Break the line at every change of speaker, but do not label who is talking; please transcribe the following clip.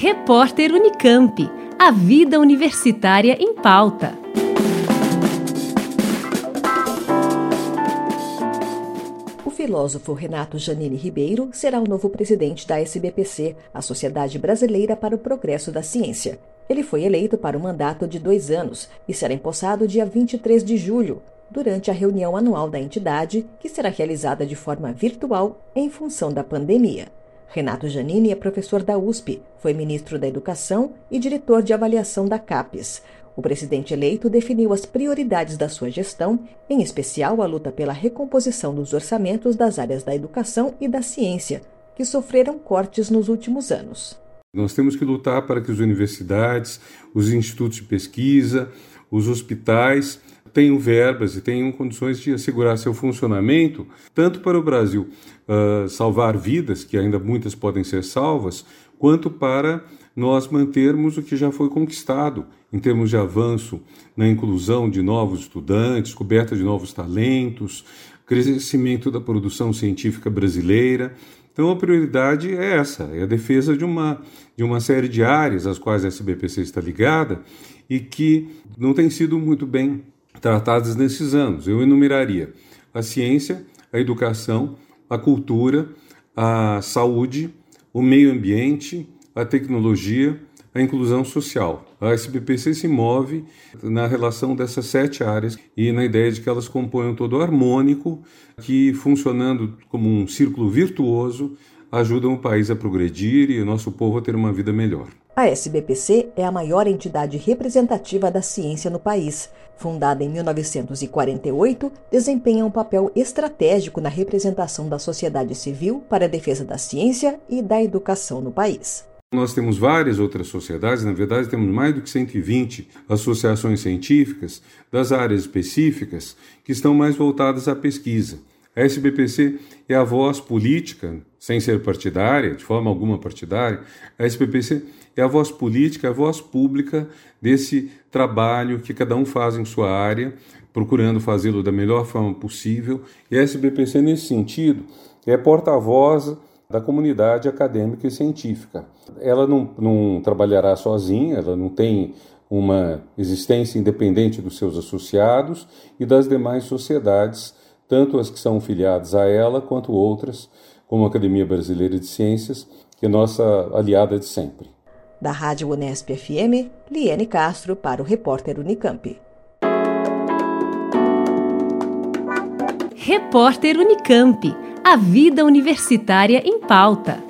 Repórter Unicamp. A vida universitária em pauta.
O filósofo Renato Janine Ribeiro será o novo presidente da SBPC, a Sociedade Brasileira para o Progresso da Ciência. Ele foi eleito para um mandato de dois anos e será empossado dia 23 de julho, durante a reunião anual da entidade, que será realizada de forma virtual em função da pandemia. Renato Janini é professor da USP, foi ministro da Educação e diretor de avaliação da CAPES. O presidente eleito definiu as prioridades da sua gestão, em especial a luta pela recomposição dos orçamentos das áreas da educação e da ciência, que sofreram cortes nos últimos anos.
Nós temos que lutar para que as universidades, os institutos de pesquisa, os hospitais tenham verbas e tenham condições de assegurar seu funcionamento, tanto para o Brasil uh, salvar vidas, que ainda muitas podem ser salvas, quanto para nós mantermos o que já foi conquistado em termos de avanço na inclusão de novos estudantes, coberta de novos talentos, crescimento da produção científica brasileira. Então a prioridade é essa, é a defesa de uma, de uma série de áreas às quais a SBPC está ligada e que não tem sido muito bem tratadas nesses anos. Eu enumeraria a ciência, a educação, a cultura, a saúde, o meio ambiente, a tecnologia, a inclusão social. A SBPC se move na relação dessas sete áreas e na ideia de que elas compõem um todo harmônico que, funcionando como um círculo virtuoso, ajudam o país a progredir e o nosso povo a ter uma vida melhor.
A SBPC é a maior entidade representativa da ciência no país. Fundada em 1948, desempenha um papel estratégico na representação da sociedade civil para a defesa da ciência e da educação no país.
Nós temos várias outras sociedades, na verdade, temos mais do que 120 associações científicas das áreas específicas que estão mais voltadas à pesquisa. A SBPC é a voz política, sem ser partidária, de forma alguma partidária, a SBPC é a voz política, a voz pública desse trabalho que cada um faz em sua área, procurando fazê-lo da melhor forma possível. E a SBPC, nesse sentido, é porta-voz da comunidade acadêmica e científica. Ela não, não trabalhará sozinha, ela não tem uma existência independente dos seus associados e das demais sociedades, tanto as que são filiadas a ela quanto outras, como a Academia Brasileira de Ciências, que é nossa aliada de sempre.
Da Rádio Unesp FM, Liane Castro para o repórter Unicamp.
Repórter Unicamp. A vida universitária em pauta.